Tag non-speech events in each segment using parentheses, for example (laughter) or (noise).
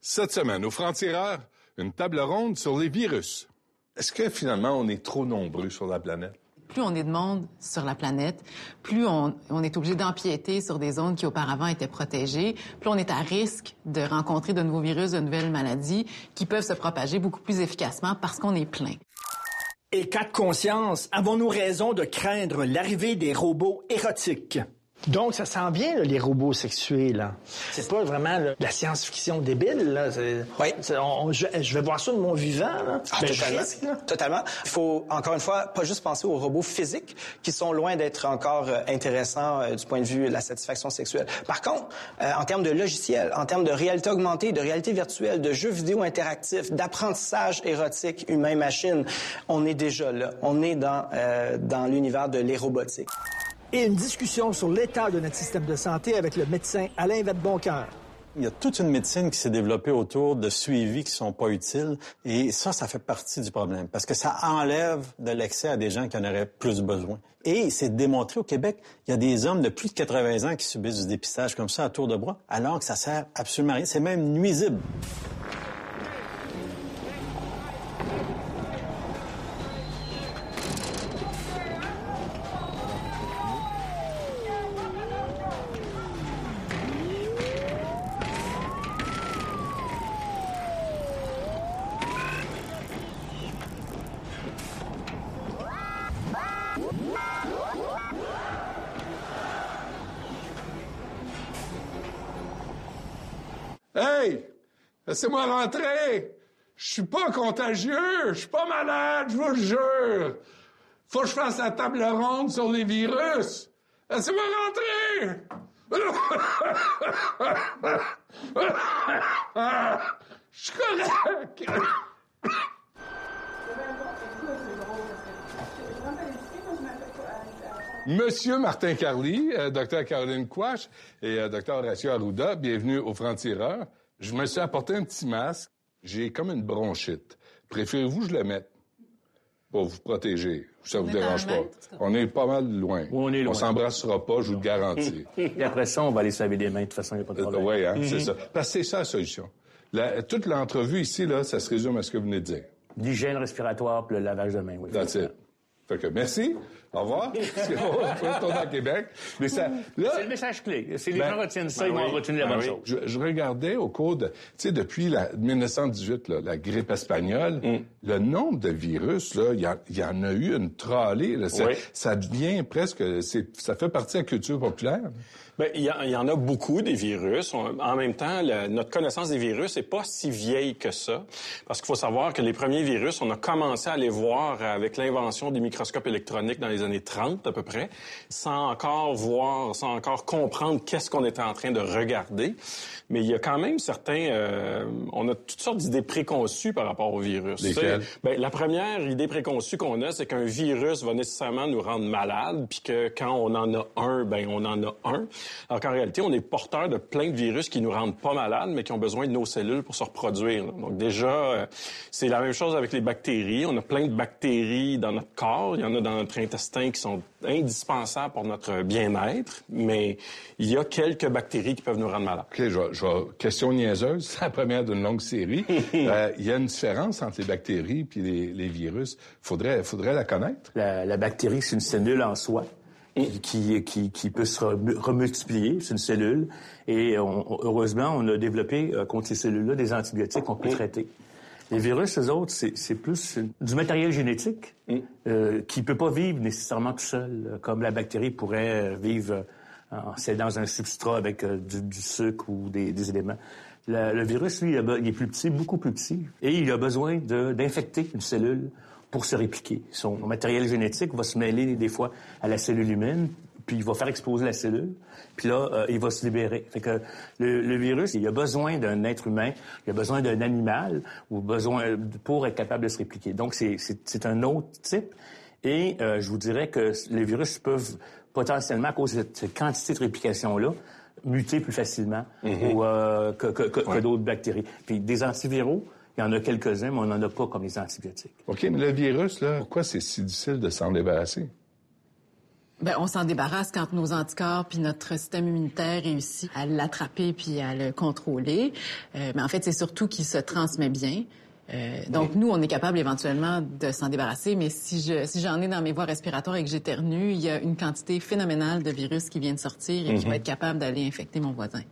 Cette semaine, au Franc-Tireur, une table ronde sur les virus. Est-ce que finalement, on est trop nombreux sur la planète? Plus on est de monde sur la planète, plus on, on est obligé d'empiéter sur des zones qui auparavant étaient protégées, plus on est à risque de rencontrer de nouveaux virus, de nouvelles maladies qui peuvent se propager beaucoup plus efficacement parce qu'on est plein. Et cas de conscience, avons-nous raison de craindre l'arrivée des robots érotiques? Donc, ça sent bien, là, les robots sexués, là. C'est pas vraiment là, la science-fiction débile, là. Oui. on- je, je vais voir ça de mon vivant, là. Ah, Ben, totalement. risque, là. Totalement. Il faut, encore une fois, pas juste penser aux robots physiques qui sont loin d'être encore euh, intéressants euh, du point de vue de la satisfaction sexuelle. Par contre, euh, en termes de logiciels, en termes de réalité augmentée, de réalité virtuelle, de jeux vidéo interactifs, d'apprentissage érotique humain-machine, on est déjà là. On est dans, dans l'univers de l'érobotique. Et une discussion sur l'état de notre système de santé avec le médecin Alain Vadeboncoeur. Il y a toute une médecine qui s'est développée autour de suivis qui sont pas utiles et ça, ça fait partie du problème parce que ça enlève de l'accès à des gens qui en auraient plus besoin. Et c'est démontré au Québec, il y a des hommes de plus de 80 ans qui subissent du dépistage comme ça à tour de bras alors que ça sert absolument à rien. C'est même nuisible. Hey! Laissez-moi rentrer! Je suis pas contagieux! Je suis pas malade, je vous le jure! Faut que je fasse la table ronde sur les virus! Laissez-moi rentrer! Je suis correct! Monsieur Martin Carly, euh, docteur Caroline Quash et euh, docteur Horacio Arruda, bienvenue au Franc-Tireur. Je me suis apporté un petit masque. J'ai comme une bronchite. Préférez-vous que je le mette? Pour vous protéger? Ça vous dérange pas. On est pas mal loin. on est loin. On s'embrassera pas, je vous le garantis. (laughs) Et après ça, on va aller se laver les mains. De toute façon, il n'y a pas de problème. oui, hein, c'est ça. Parce que c'est ça la solution. La- toute l'entrevue ici, là, ça se résume à ce que vous venez de dire. L'hygiène respiratoire puis le lavage de mains, oui. That's it. Fait que merci. Au revoir. Parce qu'on va retourner à Québec. Mais ça, là, C'est le message clé. Si les Ben, gens retiennent ça, ben ils vont oui, retenir la ben bonne oui. chose. Je, je regardais au cours de, tu sais, depuis la 1918, là, la grippe espagnole, Mm. le nombre de virus, là, il y, en a eu une trollée. Là. Ça, Oui. ça devient presque, c'est, ça fait partie de la culture populaire. Ben, il y, en a beaucoup des virus. On- en même temps, le- notre connaissance des virus n'est pas si vieille que ça. Parce qu'il faut savoir que les premiers virus, on a commencé à les voir avec l'invention des microscopes électroniques dans les années 30 à peu près, sans encore voir, sans encore comprendre qu'est-ce qu'on était en train de regarder. Mais il y a quand même certains... euh, on a toutes sortes d'idées préconçues par rapport au virus. Ben, la première idée préconçue qu'on a, c'est qu'un virus va nécessairement nous rendre malade, puis que quand on en a un, ben on en a un. Alors qu'en réalité, on est porteur de plein de virus qui nous rendent pas malades, mais qui ont besoin de nos cellules pour se reproduire. Donc déjà, euh, c'est la même chose avec les bactéries. On a plein de bactéries dans notre corps. Il y en a dans notre intestin qui sont indispensables pour notre bien-être, mais il y a quelques bactéries qui peuvent nous rendre malades. OK, je je question niaiseuse, (laughs) c'est la première d'une longue série. (laughs) Euh, Il y a une différence entre les bactéries puis les, les virus. Faudrait, faudrait la connaître. La, la bactérie, c'est une cellule en soi qui, qui, qui peut se rem- remultiplier. C'est une cellule. Et on- heureusement, on a développé euh, contre ces cellules-là des antibiotiques qu'on peut traiter. Les virus, eux autres, c'est plus du matériel génétique euh, qui peut pas vivre nécessairement tout seul, euh, comme la bactérie pourrait euh, vivre euh, c'est dans un substrat avec euh, du, du sucre ou des, des éléments. Le virus, lui, il, est plus petit, beaucoup plus petit, et il a besoin d'infecter une cellule pour se répliquer. Son matériel génétique va se mêler des fois à la cellule humaine, puis il va faire exploser la cellule, puis là, euh, il va se libérer. Fait que le, le virus, il a besoin d'un être humain, il a besoin d'un animal, ou besoin pour être capable de se répliquer. Donc, c'est- un autre type. Et euh, je vous dirais que les virus peuvent potentiellement, à cause de cette, quantité de réplication-là, muter plus facilement ou, euh, que, que- que- que d'autres bactéries. Puis des antiviraux, il y en a quelques-uns, mais on n'en a pas comme les antibiotiques. OK, mais le virus, là, pourquoi c'est si difficile de s'en débarrasser? Ben, on s'en débarrasse quand nos anticorps puis notre système immunitaire réussit à l'attraper puis à le contrôler. Euh, mais en fait, c'est surtout qu'il se transmet bien. Euh, donc, nous, on est capable éventuellement de s'en débarrasser, mais si je si j'en ai dans mes voies respiratoires et que j'éternue, il y a une quantité phénoménale de virus qui vient de sortir et qui va être capable d'aller infecter mon voisin.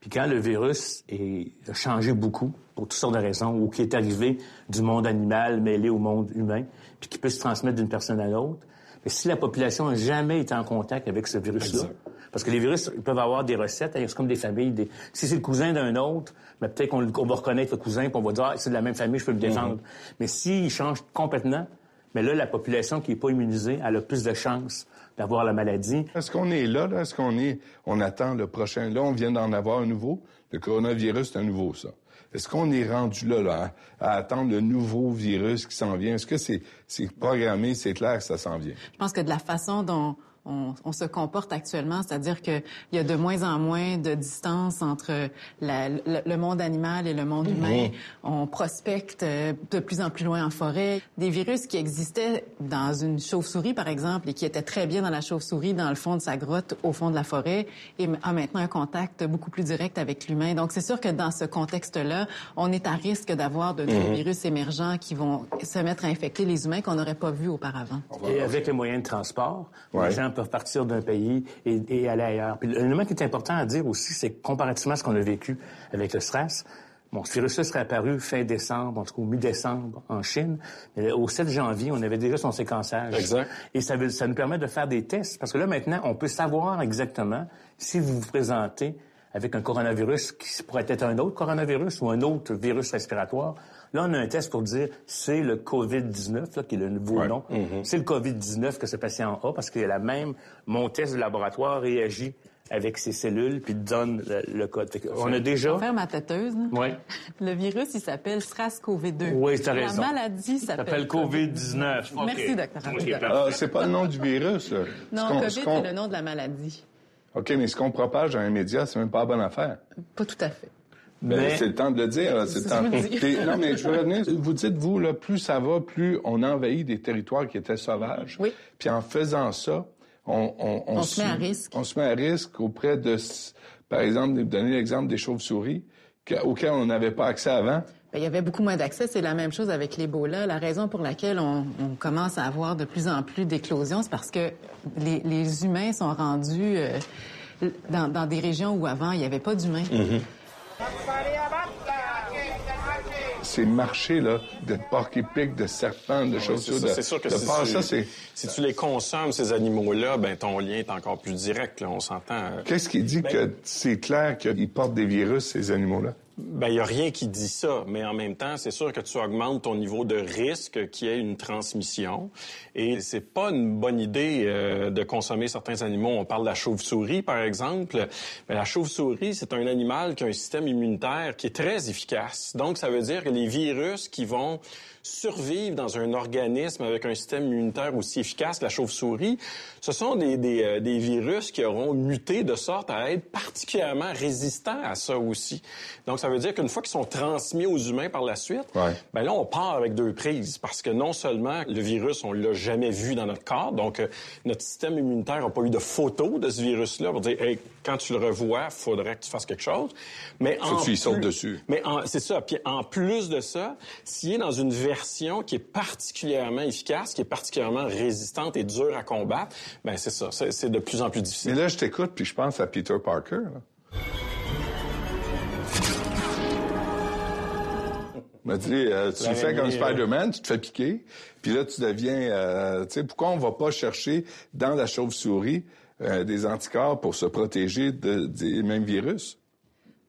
Puis quand le virus est, a changé beaucoup, pour toutes sortes de raisons, ou qui est arrivé du monde animal mêlé au monde humain, puis qui peut se transmettre d'une personne à l'autre, si la population n'a jamais été en contact avec ce virus-là, parce que les virus ils peuvent avoir des recettes, hein, c'est comme des familles. Des... Si c'est le cousin d'un autre, mais peut-être qu'on va reconnaître le cousin, puis on va dire ah, c'est de la même famille, je peux le défendre. Mhm. Mais s'il change complètement, mais là, la population qui n'est pas immunisée, elle a plus de chances d'avoir la maladie. Est-ce qu'on est là, là? Est-ce qu'on est, on attend le prochain? Là, on vient d'en avoir un nouveau. Le coronavirus, c'est un nouveau, ça. Est-ce qu'on est rendu là, là, à, à attendre le nouveau virus qui s'en vient? Est-ce que c'est, c'est programmé, c'est clair que ça s'en vient? Je pense que de la façon dont on, on se comporte actuellement, c'est-à-dire qu'il y a de moins en moins de distance entre la- le, le monde animal et le monde humain. On prospecte euh, de plus en plus loin en forêt. Des virus qui existaient dans une chauve-souris, par exemple, et qui étaient très bien dans la chauve-souris, dans le fond de sa grotte, au fond de la forêt, et a maintenant un contact beaucoup plus direct avec l'humain. Donc, c'est sûr que dans ce contexte-là, on est à risque d'avoir de nouveaux virus émergents qui vont se mettre à infecter les humains qu'on n'aurait pas vus auparavant. Et avec les moyens de transport, Ouais. les gens peuvent partir d'un pays et, et aller ailleurs. Puis l'élément qui est important à dire aussi, c'est que comparativement à ce qu'on a vécu avec le stress, bon, ce virus-là serait apparu fin décembre, en tout cas mi-décembre en Chine. Mais au 7 janvier, on avait déjà son séquençage. Exact. Et ça, veut- ça nous permet de faire des tests. Parce que là, maintenant, on peut savoir exactement si vous vous présentez avec un coronavirus qui pourrait être un autre coronavirus ou un autre virus respiratoire. Là, on a un test pour dire c'est le COVID-19, là, qui est le nouveau nom. C'est le COVID-19 que ce patient a parce qu'il a la même... Mon test de laboratoire réagit avec ses cellules puis donne le, le code. Fait on a déjà... Pour faire ma têteuse, là, Oui. (laughs) le virus, il s'appelle SRAS-CoV-2. Oui, t'as raison. La maladie Ça s'appelle s'appelle COVID-19. OK. Merci, docteur OK, Arruda. parfait. Ah, c'est pas le nom du virus, là. Non, COVID, c'est le nom de la maladie. OK, mais ce qu'on propage dans les médias, c'est même pas la bonne affaire. Pas tout à fait. Ben, Mais- C'est le temps de le dire. C'est le temps. non, mais je veux revenir. Vous dites, vous, là, plus ça va, plus on envahit des territoires qui étaient sauvages. Oui. Puis en faisant ça, on, on, On se met à risque. On se met à risque auprès de, par exemple, de donner l'exemple des chauves-souris que- auxquelles on n'avait pas accès avant. Ben, il y avait beaucoup moins d'accès. C'est la même chose avec l'Ebola. La raison pour laquelle on, on commence à avoir de plus en plus d'éclosions, c'est parce que les, les humains sont rendus euh, dans, dans des régions où avant, il n'y avait pas d'humains. Mm-hmm. Ces marchés, là, de porcs épics, de serpents, de chauves-souris, ça, de, c'est sûr que de si, tu, ça, c'est... si tu les consommes, ces animaux-là, ben ton lien est encore plus direct. Là, on s'entend. Qu'est-ce qui dit que c'est clair qu'ils portent des virus, ces animaux-là? Ben, il n'y a rien qui dit ça, mais en même temps, c'est sûr que tu augmentes ton niveau de risque qu'il y ait une transmission. Et c'est pas une bonne idée euh, de consommer certains animaux. On parle de la chauve-souris, par exemple. Mais la chauve-souris, c'est un animal qui a un système immunitaire qui est très efficace. Donc, ça veut dire que les virus qui vont survivre dans un organisme avec un système immunitaire aussi efficace la chauve-souris, ce sont des, des, euh, des virus qui auront muté de sorte à être particulièrement résistants à ça aussi. Donc, ça veut dire qu'une fois qu'ils sont transmis aux humains par la suite, Ouais. ben là, on part avec deux prises parce que non seulement le virus, on l'a jamais vu dans notre corps, donc euh, notre système immunitaire n'a pas eu de photo de ce virus-là pour dire, hey, quand tu le revois, faudrait que tu fasses quelque chose. Mais Faut en que tu y plus- dessus. mais c'est ça. Puis en plus de ça, s'il est dans une version qui est particulièrement efficace, qui est particulièrement résistante et dure à combattre, ben c'est ça. C'est de plus en plus difficile. Mais là, je t'écoute, puis je pense à Peter Parker. là. Il m'a dit, euh, tu fais comme Spider-Man, tu te fais piquer, puis là, tu deviens... euh, tu sais, pourquoi on va pas chercher dans la chauve-souris euh, des anticorps pour se protéger de- des mêmes virus?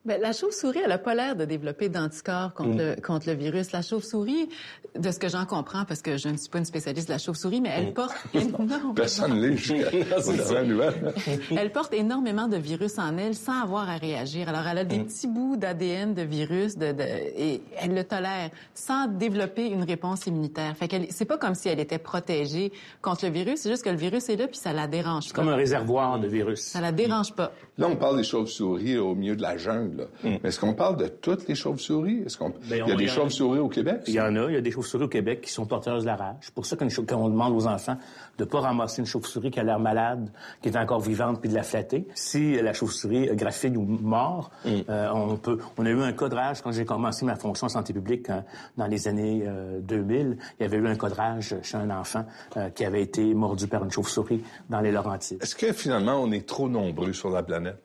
Ben, la chauve-souris, elle n'a pas l'air de développer d'anticorps contre, le, contre le virus. La chauve-souris, de ce que j'en comprends, parce que je ne suis pas une spécialiste de la chauve-souris, mais elle porte (laughs) énormément, (laughs) Personne l'est (laughs) elle porte énormément de virus en elle sans avoir à réagir. Alors, elle a des petits bouts d'ADN de virus de, de- et elle le tolère sans développer une réponse immunitaire. Fait qu'elle, c'est pas comme si elle était protégée contre le virus, c'est juste que le virus est là puis ça la dérange pas. Comme un réservoir de virus. Ça la dérange pas. Là, on parle des chauves-souris au milieu de la jungle. Là. Mais est-ce qu'on parle de toutes les chauves-souris? Est-ce qu'on... Ben, il y a on- des a- chauves-souris au Québec? Il y en a. Il y a des chauves-souris au Québec qui sont porteuses de la rage. C'est pour ça qu'on quand demande aux enfants de pas ramasser une chauve-souris qui a l'air malade, qui est encore vivante, puis de la flatter. Si la chauve-souris est graphine ou mort, euh, on peut. On a eu un cas de rage quand j'ai commencé ma fonction en santé publique hein, dans les années euh, 2000. Il y avait eu un cas de rage chez un enfant euh, qui avait été mordu par une chauve-souris dans les Laurentides. Est-ce que finalement, on est trop nombreux sur la planète?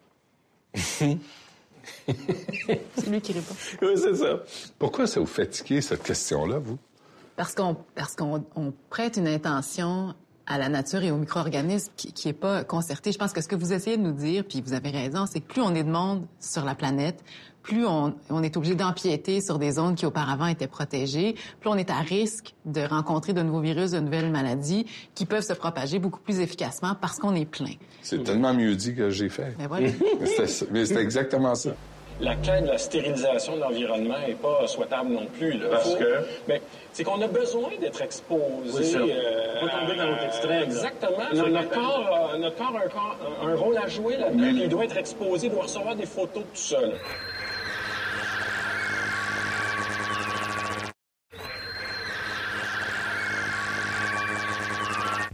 (laughs) (laughs) C'est lui qui répond. Oui, c'est ça. Pourquoi ça vous fatiguez, cette question-là, vous? Parce qu'on parce qu'on on prête une intention à la nature et aux micro-organismes qui, qui est pas concertée. Je pense que ce que vous essayez de nous dire, puis vous avez raison, c'est que plus on est de monde sur la planète, plus on, on est obligé d'empiéter sur des zones qui auparavant étaient protégées, plus on est à risque de rencontrer de nouveaux virus, de nouvelles maladies qui peuvent se propager beaucoup plus efficacement parce qu'on est plein. C'est tellement mieux dit que j'ai fait. (laughs) Mais voilà. Mais c'était exactement ça. La quête de la stérilisation de l'environnement n'est pas souhaitable non plus. Là. Parce Faut- que? Ben, c'est qu'on a besoin d'être exposé. euh, tomber dans l'autre extrême. Exactement. Notre, corps, a- notre corps a un, corps- un- rôle à jouer là-dedans. Il doit être exposé, il doit recevoir des photos tout seul.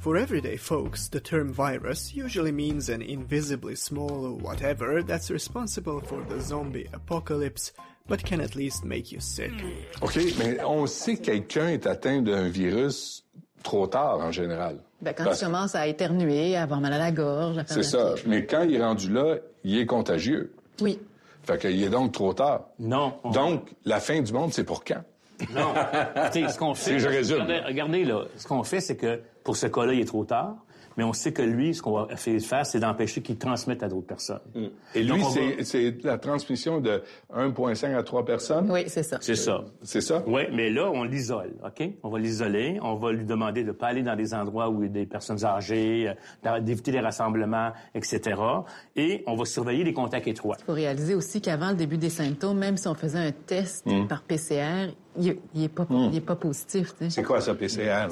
For everyday folks, the term virus usually means an invisibly small whatever that's responsible for the zombie apocalypse, but can at least make you sick. OK, mais on sait que quelqu'un est atteint d'un virus trop tard, en général. Ben, quand Parce- tu commences à éternuer, à avoir mal à la gorge, à faire C'est la ça. Mais quand il est rendu là, il est contagieux. Oui. Fait qu'il est donc trop tard. Non. on- Donc, la fin du monde, c'est pour quand? Non. (laughs) Tu sais, ce qu'on fait. Si je résume. Regardez, regardez, là. Ce qu'on fait, c'est que pour ce cas-là, il est trop tard. Mais on sait que lui, ce qu'on va faire, c'est d'empêcher qu'il transmette à d'autres personnes. Et Donc, lui, va- c'est la transmission de 1,5 à 3 personnes? Oui, c'est ça. C'est ça. C'est ça? Oui, mais là, on l'isole, OK? On va l'isoler. On va lui demander de ne pas aller dans des endroits où il y a des personnes âgées, euh, d'éviter les rassemblements, etc. Et on va surveiller les contacts étroits. Il faut réaliser aussi qu'avant le début des symptômes, même si on faisait un test Hmm. par PCR, il n'est pas, il est pas positif. C'est quoi ça, PCR?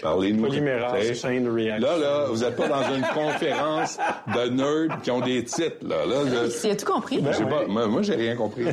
Parlez-nous. Là, là, vous n'êtes pas dans une conférence de nerds qui ont des titres, là. là je- Tu as tout compris? pas. Moi, moi j'ai rien compris.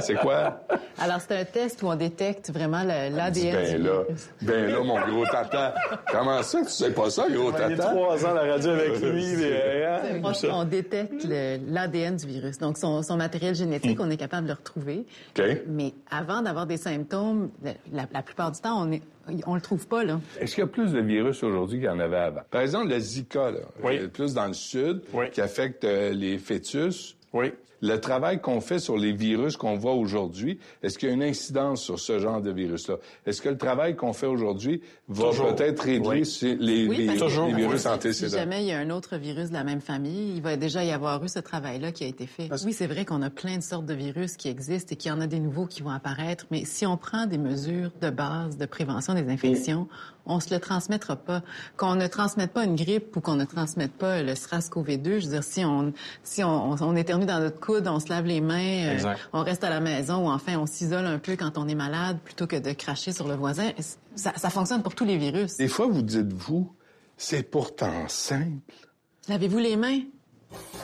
C'est quoi? Alors, c'est un test où on détecte vraiment l'ADN. Ben du là, virus. ben là, mon gros tata. Comment ça que tu sais pas ça, gros tata? ans à la radio avec lui. (laughs) mais, On, on détecte l'ADN du virus. Donc, son, son matériel Hmm. génétique, on est capable de le retrouver. OK. Mais avant d'avoir des symptômes, la, la plupart du temps, on est, on le trouve pas, là. Est-ce qu'il y a plus de virus aujourd'hui qu'il y en avait avant? Par exemple, le Zika, là, Oui. euh, plus dans le sud, Oui. qui affecte euh, les fœtus. Oui. Le travail qu'on fait sur les virus qu'on voit aujourd'hui, est-ce qu'il y a une incidence sur ce genre de virus-là? Est-ce que le travail qu'on fait aujourd'hui va Toujours. peut-être réduire Oui. les, Oui, les- que les virus si- Si jamais il y a un autre virus de la même famille, il va déjà y avoir eu ce travail-là qui a été fait. Oui, c'est vrai qu'on a plein de sortes de virus qui existent et qu'il y en a des nouveaux qui vont apparaître, mais si on prend des mesures de base de prévention des infections, on se le transmettra pas. Qu'on ne transmette pas une grippe ou qu'on ne transmette pas le SRAS-CoV-2, je veux dire, si on, si on, on, on éternue dans notre coude, on se lave les mains, euh, on reste à la maison ou enfin on s'isole un peu quand on est malade plutôt que de cracher sur le voisin, ça, ça fonctionne pour tous les virus. Des fois, vous dites-vous, c'est pourtant simple. Lavez-vous les mains?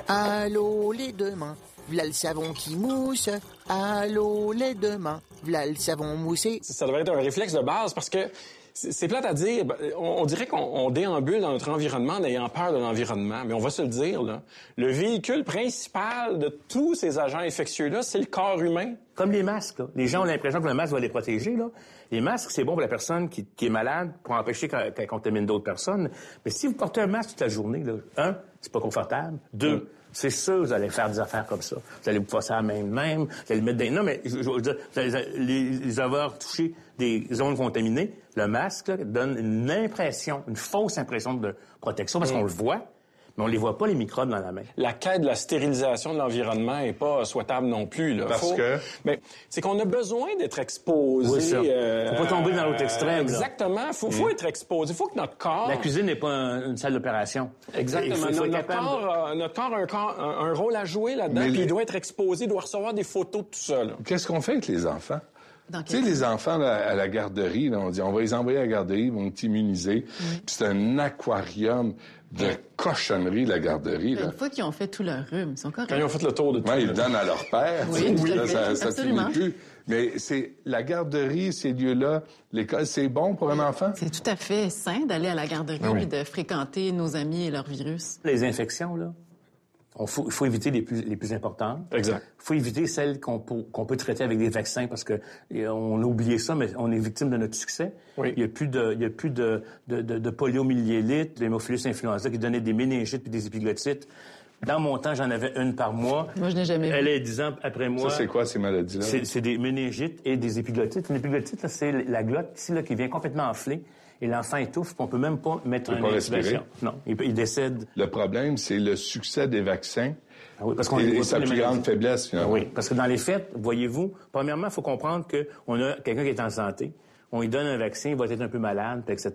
Allô les deux mains, v'là le savon qui mousse. Allô les deux mains, v'là le savon moussé. Ça devrait être un réflexe de base parce que c'est plate à dire. Ben, On, on dirait qu'on on déambule dans notre environnement en ayant peur de l'environnement. Mais on va se le dire, là. Le véhicule principal de tous ces agents infectieux-là, c'est le corps humain. Comme les masques, là. Les gens ont l'impression que le masque va les protéger, là. Les masques, c'est bon pour la personne qui, qui est malade, pour empêcher qu'elle qu'elle contamine d'autres personnes. Mais si vous portez un masque toute la journée, là, un, c'est pas confortable. Deux, c'est sûr, vous allez faire des affaires comme ça. Vous allez vous passer à la main même, vous allez le mettre des... Non, mais je, veux dire, vous allez les, les avoir touché des zones contaminées. Le masque là, donne une impression, une fausse impression de protection, parce qu'on le voit, mais on les voit pas, les microbes dans la main. La quête de la stérilisation de l'environnement n'est pas souhaitable non plus. Là. Parce Faut- que? Ben, c'est qu'on a besoin d'être exposé. Oui, ça. euh, Faut pas tomber dans l'autre extrême, là. Exactement. Faut, faut être exposé. Faut que notre corps. La cuisine n'est pas un- une salle d'opération. Exactement. Il faut- notre, capable corps, a- notre corps a un, corps- un- un rôle à jouer là-dedans, puis les- il doit être exposé, il doit recevoir des photos de tout ça. Qu'est-ce qu'on fait avec les enfants? Tu sais, les enfants là, à la garderie, là, on dit on va les envoyer à la garderie, ils vont être immunisés. Puis c'est un aquarium de cochonnerie, la garderie. Là. Une fois qu'ils ont fait tout leur rhume, ils sont corrects. Quand ils ont fait le tour de tout. Ouais, ils le donnent à leur père. Oui, à Là, ça, ça absolument. finit plus. Mais c'est la garderie, ces lieux-là, l'école, c'est bon pour un enfant? C'est tout à fait sain d'aller à la garderie Ah oui. et de fréquenter nos amis et leurs virus. Les infections, là, il faut, faut éviter les plus, les plus importantes. Exact. Il faut éviter celles qu'on peut, qu'on peut traiter avec des vaccins parce que on a oublié ça, mais on est victime de notre succès. Oui. Il n'y a plus de, il y a plus de, de, de, de poliomyélites, de l'hémophilus influenza qui donnait des méningites puis des épiglottites. Dans mon temps, j'en avais une par mois. Moi, je n'ai jamais vu. Elle est dix ans après moi. Ça, c'est quoi ces maladies-là? C'est c'est des méningites et des épiglottites. Une épiglotite, là, c'est la glotte ici là, qui vient complètement enfler et l'enfant étouffe, on peut même pas mettre peut un pas respirer. intubation. Non, il, décède. Le problème, c'est le succès des vaccins Ah oui, parce qu'on et, sa plus grande faiblesse, finalement. Oui, parce que dans les faits, voyez-vous, premièrement, il faut comprendre qu'on a quelqu'un qui est en santé, on lui donne un vaccin, il va être un peu malade, etc.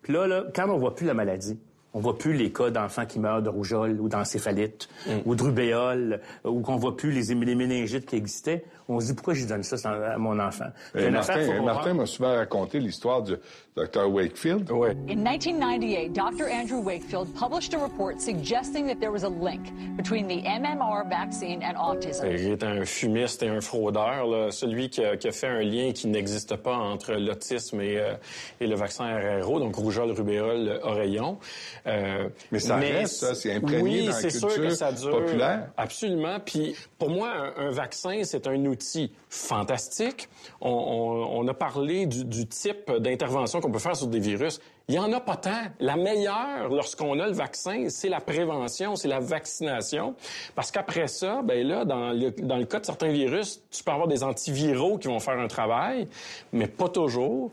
Puis là, là, quand on voit plus la maladie, on voit plus les cas d'enfants qui meurent de rougeole ou d'encéphalite ou de rubéole ou qu'on voit plus les, les méningites qui existaient, on se dit pourquoi je donne ça à mon enfant? Et Euh, Martin, affaire, faut Martin comprendre- m'a souvent raconté l'histoire du Dr. Wakefield. Oui. In 1998, Dr. Andrew Wakefield published a report suggesting that there was a link between the MMR vaccine and autism. Il est un fumiste et un fraudeur, là. celui qui a, qui a fait un lien qui n'existe pas entre l'autisme et, euh, et le vaccin RRO, donc rougeole, rubéole, oreillon. Euh, Mais ça reste, ça, c'est imprégné oui, dans la c'est sûr culture que ça dure. populaire. Absolument. Puis pour moi, un, un vaccin, c'est un outil fantastique. On, on- on a parlé du, du type d'intervention qu'on peut faire sur des virus. Il y en a pas tant. La meilleure, lorsqu'on a le vaccin, c'est la prévention, c'est la vaccination. Parce qu'après ça, ben là, dans le, dans le cas de certains virus, tu peux avoir des antiviraux qui vont faire un travail, mais pas toujours.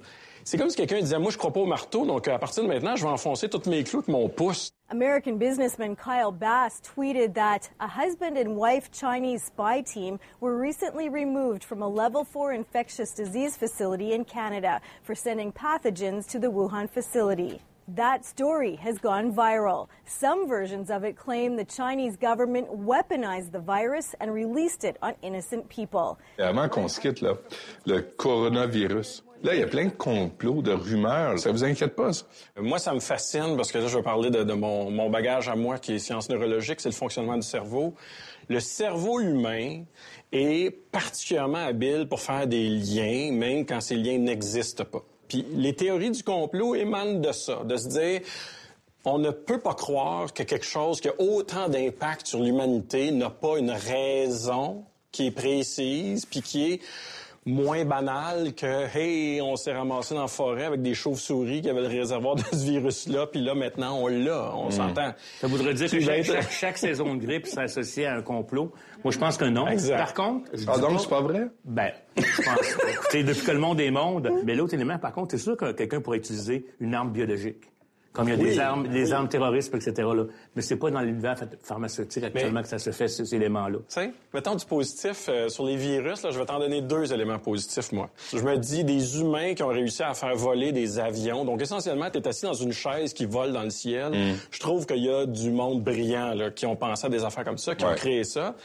C'est comme si quelqu'un disait, moi, je crois pas au marteau, donc à partir de maintenant, je vais enfoncer tous mes clous avec mon pouce. American businessman Kyle Bass tweeted that a husband and wife Chinese spy team were recently removed from a level 4 infectious disease facility in Canada for sending pathogens to the Wuhan facility. That story has gone viral. Some versions of it claim the Chinese government weaponized the virus and released it on innocent people. Et avant qu'on se quitte, là, le coronavirus. Là, il y a plein de complots, de rumeurs. Ça vous inquiète pas, ça? Moi, ça me fascine parce que là, je vais parler de, mon bagage à moi qui est sciences neurologiques, c'est le fonctionnement du cerveau. Le cerveau humain est particulièrement habile pour faire des liens, même quand ces liens n'existent pas. Puis les théories du complot émanent de ça, de se dire on ne peut pas croire que quelque chose qui a autant d'impact sur l'humanité n'a pas une raison qui est précise, puis qui est moins banale que hey, on s'est ramassé dans la forêt avec des chauves-souris qui avaient le réservoir de ce virus-là, puis là maintenant on l'a, on s'entend. Ça voudrait dire que chaque, être- chaque- chaque saison de grippe serait associée à un complot. Moi, je pense que non. Exact. Par contre, je Ah, donc, c'est pas vrai? Ben, je pense. Écoutez, depuis que le monde est monde. Mais l'autre élément, par contre, c'est sûr que quelqu'un pourrait utiliser une arme biologique. Comme il y a des armes, des armes terroristes, etc. Là. Mais c'est pas dans l'univers pha- pharmaceutique actuellement que ça se fait, ces éléments-là. Tu sais, mettons du positif euh, sur les virus, là, je vais t'en donner deux éléments positifs, moi. Je me dis des humains qui ont réussi à faire voler des avions. Donc, essentiellement, tu es assis dans une chaise qui vole dans le ciel. Je trouve qu'il y a du monde brillant là, qui ont pensé à des affaires comme ça, qui ont créé ça.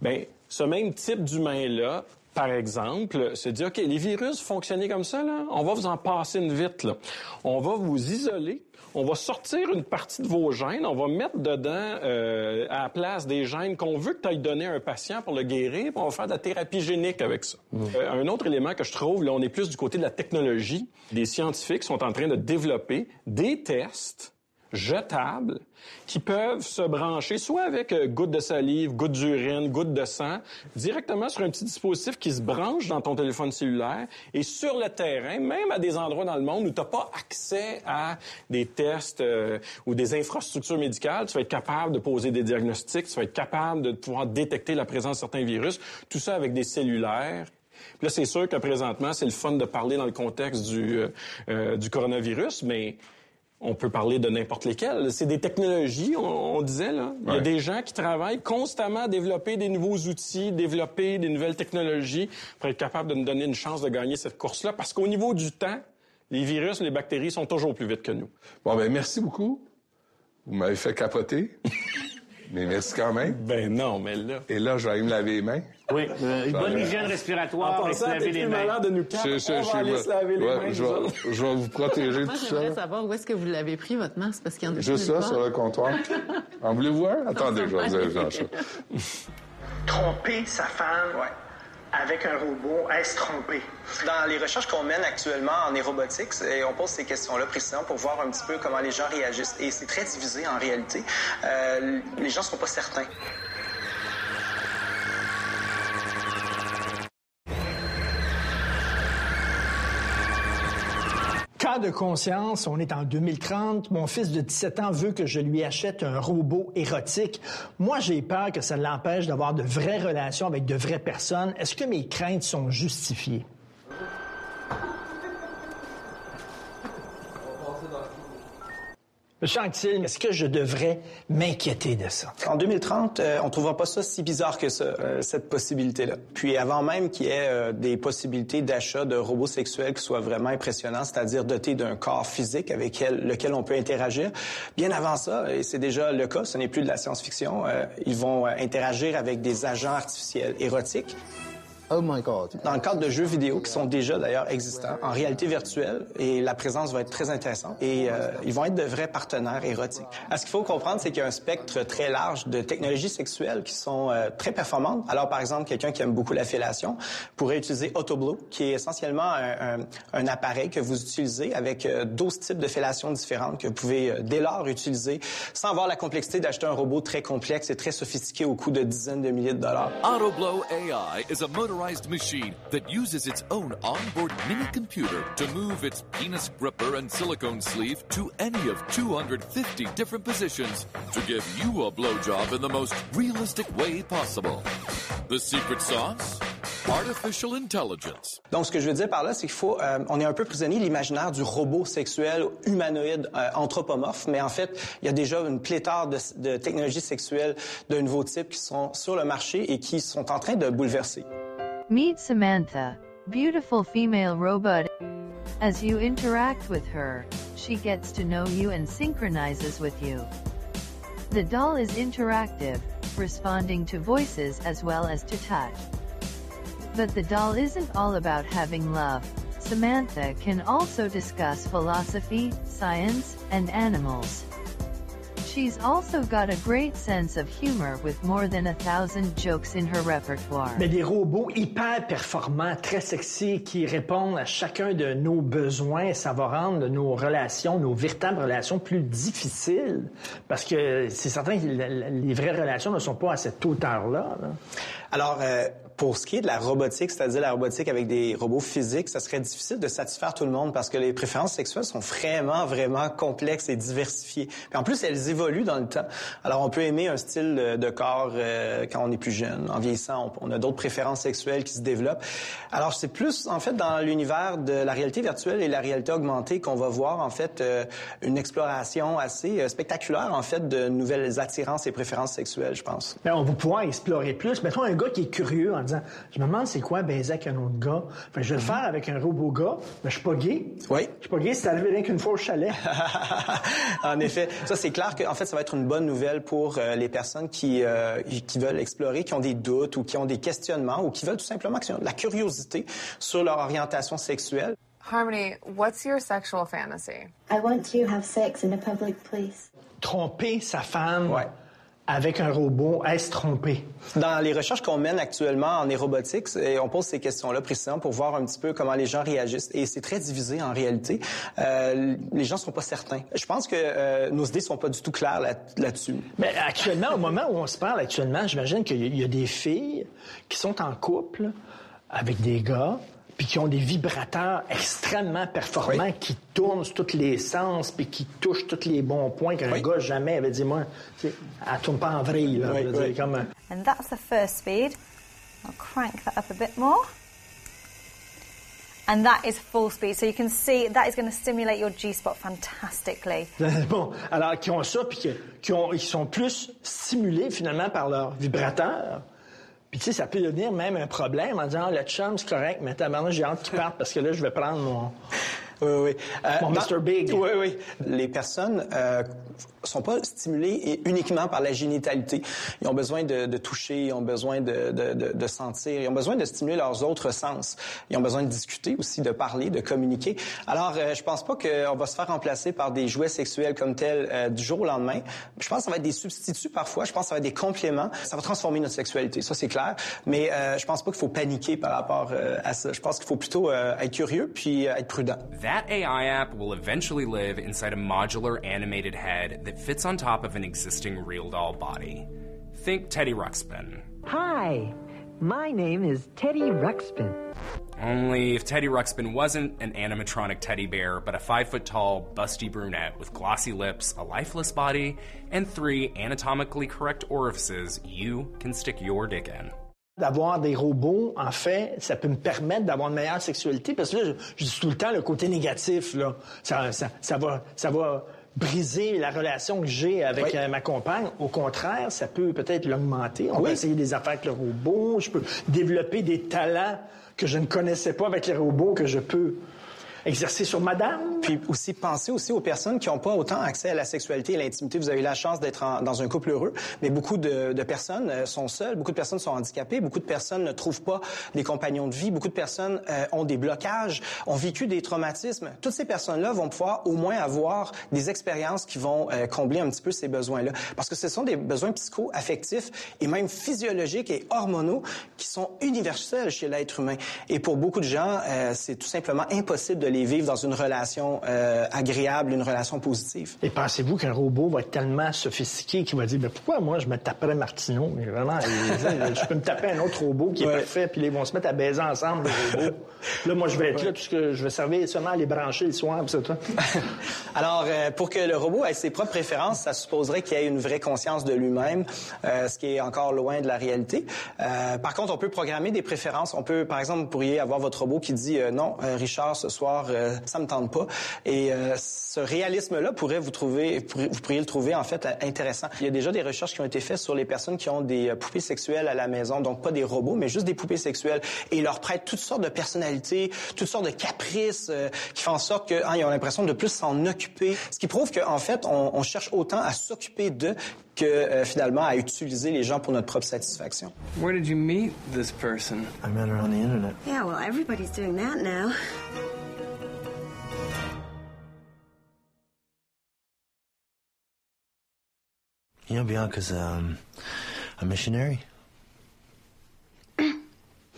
Ben, ce même type d'humain-là, par exemple, se dit, OK, les virus fonctionnaient comme ça, là, on va vous en passer une vite. Là. On va vous isoler. On va sortir une partie de vos gènes, on va mettre dedans euh, à la place des gènes qu'on veut que tu ailles donner à un patient pour le guérir, puis on va faire de la thérapie génique avec ça. Euh, un autre élément que je trouve, là, on est plus du côté de la technologie. Les scientifiques sont en train de développer des tests jetables qui peuvent se brancher soit avec euh, gouttes de salive, gouttes d'urine, gouttes de sang, directement sur un petit dispositif qui se branche dans ton téléphone cellulaire et sur le terrain, même à des endroits dans le monde où tu n'as pas accès à des tests euh, ou des infrastructures médicales, tu vas être capable de poser des diagnostics, tu vas être capable de pouvoir détecter la présence de certains virus, tout ça avec des cellulaires. Là, c'est sûr que présentement, c'est le fun de parler dans le contexte du, euh, euh, du coronavirus, mais on peut parler de n'importe lesquels. C'est des technologies, on, on disait, là. Il y a Ouais. des gens qui travaillent constamment à développer des nouveaux outils, développer des nouvelles technologies pour être capable de nous donner une chance de gagner cette course-là. Parce qu'au niveau du temps, les virus, les bactéries sont toujours plus vite que nous. Bon, ben merci beaucoup. Vous m'avez fait capoter. (laughs) Mais merci quand même? Ben non, mais là... Et là, je vais aller me laver les mains. Oui, euh, une bonne Ouais. hygiène respiratoire En et se laver les mains. malade de nous quatre? Je- je- On je- va aller ouais, se laver les ouais, mains, je, vais, autres. je vais vous protéger de Moi, tout j'aimerais ça. savoir où est-ce que vous l'avez pris, votre masque, parce qu'il y en a Juste ça sur le comptoir. En voulez-vous un? (laughs) Attendez, je vais vous aller. (laughs) Tromper sa femme avec un robot, est-ce tromper? Dans les recherches qu'on mène actuellement en aérobotics, et on pose ces questions-là précisément pour voir un petit peu comment les gens réagissent. Et c'est très divisé en réalité. Euh, les gens ne sont pas certains. Cas de conscience, on est en 2030. Mon fils de 17 ans veut que je lui achète un robot érotique. Moi, j'ai peur que ça l'empêche d'avoir de vraies relations avec de vraies personnes. Est-ce que mes craintes sont justifiées? Monsieur Anctil, est-ce que je devrais m'inquiéter de ça? En 2030, euh, on ne trouvera pas ça si bizarre que ça, euh, cette possibilité-là. Puis avant même qu'il y ait euh, des possibilités d'achat de robots sexuels qui soient vraiment impressionnants, c'est-à-dire dotés d'un corps physique avec lequel on peut interagir, bien avant ça, et c'est déjà le cas, ce n'est plus de la science-fiction, ils vont interagir avec des agents artificiels érotiques. Oh my God. Dans le cadre de jeux vidéo qui sont déjà d'ailleurs existants en réalité virtuelle et la présence va être très intéressante et euh, ils vont être de vrais partenaires érotiques. À ce qu'il faut comprendre, c'est qu'il y a un spectre très large de technologies sexuelles qui sont euh, très performantes. Alors par exemple, quelqu'un qui aime beaucoup la fellation pourrait utiliser Autoblow, qui est essentiellement un, un- un appareil que vous utilisez avec euh, 12 types de fellations différentes que vous pouvez euh, dès lors utiliser sans avoir la complexité d'acheter un robot très complexe et très sophistiqué au coût de dizaines de milliers de dollars. AutoBlow AI is a motorized machine that uses its own onboard mini computer to move its penis gripper and silicone sleeve to any of 250 different positions to give you a blowjob in the most realistic way possible. The secret sauce? Artificial intelligence. Donc, ce que je veux dire par là, c'est qu'il faut, euh, on est un peu prisonnier de l'imaginaire du robot sexuel humanoïde euh, anthropomorphe, mais en fait, il y a déjà une pléthore de, de technologies sexuelles de nouveaux types qui sont sur le marché et qui sont en train de bouleverser. Meet Samantha, beautiful female robot. As you interact with her, she gets to know you and synchronizes with you. The doll is interactive, responding to voices as well as to touch. But the doll isn't all about having love. Samantha can also discuss philosophy, science, and animals. She's also got a great sense of humor with more than a thousand jokes in her repertoire. Mais des robots hyper performants, très sexy, qui répondent à chacun de nos besoins, ça va rendre nos relations, nos véritables relations plus difficiles. Parce que c'est certain que les vraies relations ne sont pas à cette hauteur-là. là. Alors, euh, pour ce qui est de la robotique, c'est-à-dire la robotique avec des robots physiques, ça serait difficile de satisfaire tout le monde parce que les préférences sexuelles sont vraiment, vraiment complexes et diversifiées. Puis en plus, elles évoluent dans le temps. Alors, on peut aimer un style de, corps euh, quand on est plus jeune. En vieillissant, on, a d'autres préférences sexuelles qui se développent. Alors, c'est plus, en fait, dans l'univers de la réalité virtuelle et la réalité augmentée qu'on va voir, en fait, euh, une exploration assez euh, spectaculaire, en fait, de nouvelles attirances et préférences sexuelles, je pense. Ben, on va pouvoir explorer plus. Mettons un gars qui est curieux en disant Je me demande c'est quoi baiser avec un autre gars. Fait que je vais le faire avec un robot gars, mais je suis pas gay. Oui. Je suis pas gay, c'est arrivé rien qu'une fois au chalet. (laughs) en effet, ça c'est clair que en fait ça va être une bonne nouvelle pour euh, les personnes qui euh, qui veulent explorer, qui ont des doutes ou qui ont des questionnements ou qui veulent tout simplement qui ont de la curiosité sur leur orientation sexuelle. Harmony, what's your sexual fantasy? I want to have sex in a public place. Tromper sa femme avec un robot, est-ce tromper? Dans les recherches qu'on mène actuellement en aérobotics, et on pose ces questions-là précisément pour voir un petit peu comment les gens réagissent. Et c'est très divisé en réalité. Euh, les gens sont pas certains. Je pense que euh, nos idées sont pas du tout claires là- là-dessus. Mais actuellement, au moment où on se parle actuellement, j'imagine qu'il y a des filles qui sont en couple avec des gars, puis qui ont des vibrateurs extrêmement performants qui tournent sur tous les sens, puis qui touchent tous les bons points qu'un gars jamais avait dit, moi, tu sais, elle tourne pas en vrille, là. Oui, dire, oui. comme, euh, And that's the first speed. I'll crank that up a bit more. And that is full speed. So you can see that is going to stimulate your G-spot fantastically. (laughs) bon, alors qui ont ça, puis qui ont, ils sont plus stimulés finalement par leur vibrateur. Puis tu sais, ça peut devenir même un problème en disant, Ah, le chum, c'est correct, mais tabarnak, j'ai hâte qu'il parte parce que là, je vais prendre mon... Oui, oui. Euh, dans- Mr. Big. Oui, oui. Les personnes euh, sont pas stimulés uniquement par la génitalité. Ils ont besoin de, de toucher, ils ont besoin de, de, de, sentir, ils ont besoin de stimuler leurs autres sens. Ils ont besoin de discuter aussi, de parler, de communiquer. Alors, euh, je pense pas qu'on va se faire remplacer par des jouets sexuels comme tels euh, du jour au lendemain. Je pense que ça va être des substituts parfois. Je pense que ça va être des compléments. Ça va transformer notre sexualité, ça c'est clair. Mais euh, je pense pas qu'il faut paniquer par rapport euh, à ça. Je pense qu'il faut plutôt euh, être curieux puis être prudent. That AI app will eventually live inside a modular animated head that fits on top of an existing real doll body. Think Teddy Ruxpin. Hi, my name is Teddy Ruxpin. Only if Teddy Ruxpin wasn't an animatronic teddy bear, but a five foot tall, busty brunette with glossy lips, a lifeless body, and three anatomically correct orifices you can stick your dick in. D'avoir des robots, en fait, ça peut me permettre d'avoir une meilleure sexualité parce que là, je, je dis tout le temps le côté négatif, là. Ça, ça, ça va, ça va briser la relation que j'ai avec Oui. euh, ma compagne. Au contraire, ça peut peut-être l'augmenter. On Oui. va essayer des affaires avec le robot. Je peux développer des talents que je ne connaissais pas avec les robots que je peux exercer sur madame. Puis aussi penser aussi aux personnes qui n'ont pas autant accès à la sexualité et l'intimité. Vous avez la chance d'être dans un couple heureux, mais beaucoup de, personnes euh, sont seules, beaucoup de personnes sont handicapées, beaucoup de personnes ne trouvent pas des compagnons de vie, beaucoup de personnes euh, ont des blocages, ont vécu des traumatismes. Toutes ces personnes-là vont pouvoir au moins avoir des expériences qui vont euh, combler un petit peu ces besoins-là, parce que ce sont des besoins psycho-affectifs et même physiologiques et hormonaux qui sont universels chez l'être humain. Et pour beaucoup de gens, c'est tout simplement impossible de les vivre dans une relation euh, agréable, une relation positive. Et pensez-vous qu'un robot va être tellement sophistiqué qu'il va dire, ben pourquoi moi je me taperais Martineau? Vraiment, (laughs) je peux me taper un autre robot qui est Ouais. parfait, puis ils vont se mettre à baiser ensemble, les robots. (laughs) Là, moi, je vais être là, tout ce que je vais servir seulement à les brancher le soir, c'est tout. (laughs) Alors, euh, pour que le robot ait ses propres préférences, ça supposerait qu'il ait une vraie conscience de lui-même, euh, ce qui est encore loin de la réalité. Par contre, on peut programmer des préférences. On peut, par exemple, vous pourriez avoir votre robot qui dit non, Richard, ce soir, euh, ça me tente pas. Et euh, ce réalisme-là pourrait vous trouver, vous pourriez le trouver en fait euh, intéressant. Il y a déjà des recherches qui ont été faites sur les personnes qui ont des euh, poupées sexuelles à la maison, donc pas des robots, mais juste des poupées sexuelles, et ils leur prêtent toutes sortes de personnalités, toutes sortes de caprices, euh, qui font en sorte qu'ils ont l'impression de plus s'en occuper. Ce qui prouve qu'en fait, on, on cherche autant à s'occuper d'eux que euh, finalement à utiliser les gens pour notre propre satisfaction. Where did you meet this person? I met her on the internet. Yeah, well, everybody's doing that now. You know, Bianca's um, a missionary.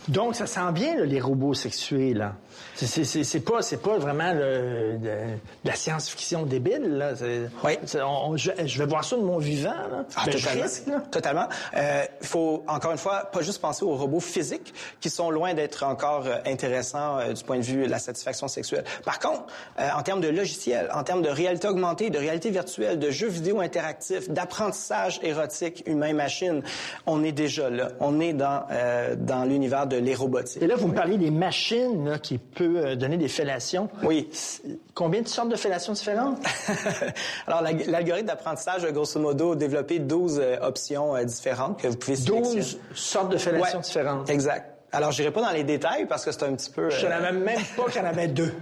Donc, ça sent bien, là, les robots sexués, là. C'est- pas, pas vraiment le- de, de la science-fiction débile, là. On- on- je, je vais voir ça de mon vivant, là. Ah, Ben, totalement. risque, là. Totalement. Euh, Il faut, encore une fois, pas juste penser aux robots physiques qui sont loin d'être encore euh, intéressants euh, du point de vue de la satisfaction sexuelle. Par contre, euh, en termes de logiciels, en termes de réalité augmentée, de réalité virtuelle, de jeux vidéo interactifs, d'apprentissage érotique humain-machine, on est déjà là. On est dans, dans l'univers de l'érobotique. Et là, vous me parlez des machines là, qui peuvent euh, donner des fellations. Oui. Combien de sortes de fellations différentes? (laughs) Alors, l'alg- l'algorithme d'apprentissage a grosso modo développé 12 euh, options euh, différentes que vous pouvez 12 sélectionner. sortes de fellations Ouais, différentes. Exact. Alors, j'irai pas dans les détails parce que c'est un petit peu... Je euh, savais même pas qu'il y en avait deux.